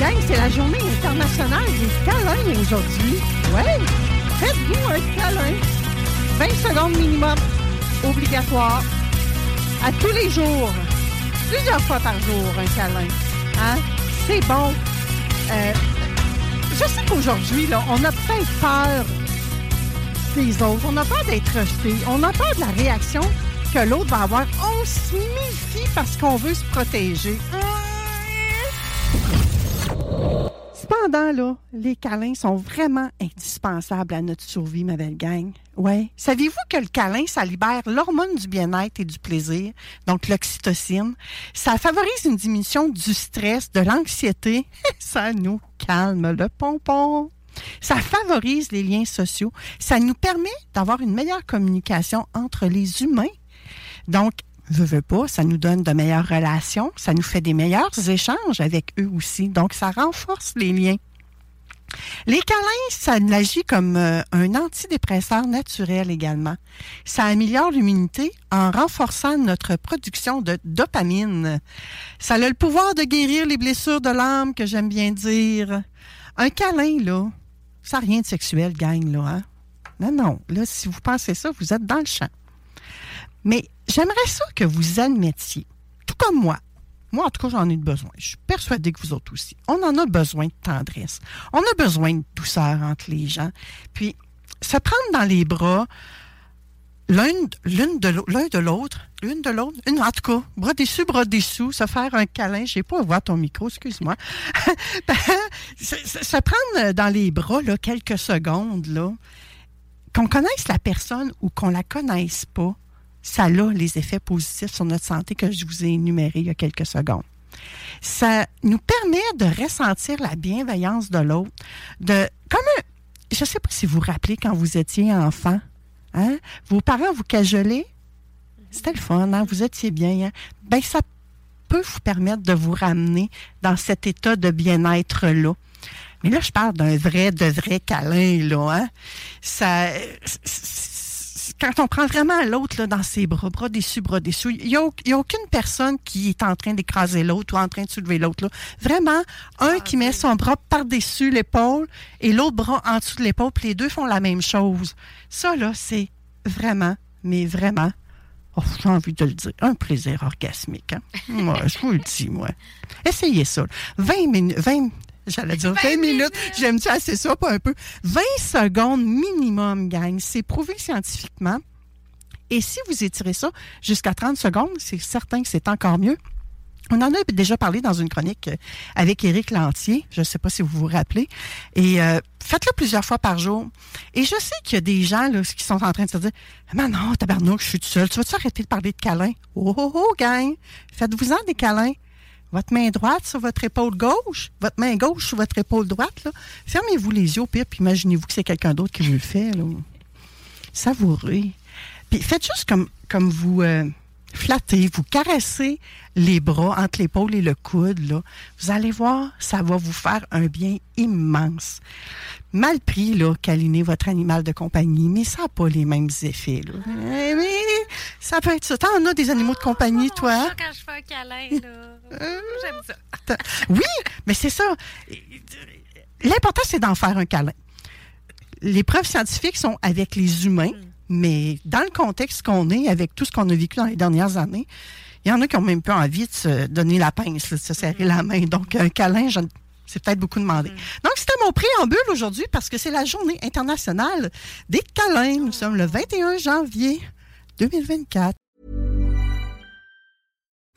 Gang, c'est la journée internationale des câlins aujourd'hui. Ouais! Faites-vous un câlin. 20 secondes minimum. Obligatoire. À tous les jours. Plusieurs fois par jour, un câlin. Hein? C'est bon. Euh, je sais qu'aujourd'hui, on a peut-être peur des autres. On a peur d'être rejeté. On a peur de la réaction que l'autre va avoir. On se méfie parce qu'on veut se protéger. Cependant, là, les câlins sont vraiment indispensables à notre survie, ma belle gang. Ouais. Saviez-vous que le câlin, ça libère l'hormone du bien-être et du plaisir, donc l'oxytocine? Ça favorise une diminution du stress, de l'anxiété. Ça nous calme le pompon. Ça favorise les liens sociaux. Ça nous permet d'avoir une meilleure communication entre les humains. Donc, veux, veux pas, ça nous donne de meilleures relations, ça nous fait des meilleurs échanges avec eux aussi. Donc, ça renforce les liens. Les câlins, ça agit comme euh, un antidépresseur naturel également. Ça améliore l'immunité en renforçant notre production de dopamine. Ça a le pouvoir de guérir les blessures de l'âme, que j'aime bien dire. Un câlin, là, ça n'a rien de sexuel, gang, là, hein? Non, non. Là, si vous pensez ça, vous êtes dans le champ. Mais j'aimerais ça que vous admettiez, tout comme moi, moi, en tout cas, j'en ai besoin. Je suis persuadée que vous autres aussi. On en a besoin de tendresse. On a besoin de douceur entre les gens. Puis, se prendre dans les bras, l'un de l'autre, l'une de l'autre, une, en tout cas, bras dessus, bras dessous, se faire un câlin. Je n'ai pas à voir ton micro, excuse-moi. Ben, se, se, prendre dans les bras, là, quelques secondes, là, qu'on connaisse la personne ou qu'on la connaisse pas, ça a les effets positifs sur notre santé que je vous ai énumérés il y a quelques secondes. Ça nous permet de ressentir la bienveillance de l'autre, de comme je ne sais pas si vous vous rappelez quand vous étiez enfant, hein? vos parents vous cajolaient, c'était le fun, hein? vous étiez bien, hein? ben ça peut vous permettre de vous ramener dans cet état de bien-être là. Mais là, je parle d'un vrai, de vrai câlin, là. Hein? Ça, quand on prend vraiment l'autre dans ses bras, bras dessus, bras dessous, il n'y a, a, aucune personne qui est en train d'écraser l'autre ou en train de soulever l'autre. Vraiment, un ah, qui met son bras par-dessus l'épaule et l'autre bras en dessous de l'épaule, puis les deux font la même chose. Ça, là, c'est vraiment, mais vraiment, oh, j'ai envie de le dire, un plaisir orgasmique. Hein? moi, je vous le dis, moi. Essayez ça. 20 minutes, 20, J'allais dire 20, minutes. J'aime-tu assez ça, pas un peu? 20 secondes minimum, gang. C'est prouvé scientifiquement. Et si vous étirez ça jusqu'à 30 secondes, c'est certain que c'est encore mieux. On en a déjà parlé dans une chronique avec Éric Lantier. Je ne sais pas si vous vous rappelez. Et euh, faites-le plusieurs fois par jour. Et je sais qu'il y a des gens là, qui sont en train de se dire Mais non, tabarnouche, je suis tout seul. Tu vas-tu arrêter de parler de câlins? Oh, oh, oh, gang! Faites-vous-en des câlins votre main droite sur votre épaule gauche, votre main gauche sur votre épaule droite. Fermez-vous les yeux, puis imaginez-vous que c'est quelqu'un d'autre qui vous le fait. Là. Savourez. Puis faites juste comme, comme vous euh, flattez, vous caressez les bras entre l'épaule et le coude. Là. Vous allez voir, ça va vous faire un bien immense. Mal pris, là, câliner votre animal de compagnie, mais ça n'a pas les mêmes effets. Là. Eh ça peut être ça. T'en as des animaux de compagnie, oh, toi? quand je fais un câlin, là. J'aime ça. Oui, mais c'est ça. L'important, c'est d'en faire un câlin. Les preuves scientifiques sont avec les humains, mm. Mais dans le contexte qu'on est, avec tout ce qu'on a vécu dans les dernières années, il y en a qui ont même pas envie de se donner la pince, de se serrer la main. Donc, un câlin, je- c'est peut-être beaucoup demandé. Donc, c'était mon préambule aujourd'hui parce que c'est la journée internationale des câlins. Nous sommes le 21 janvier 2024.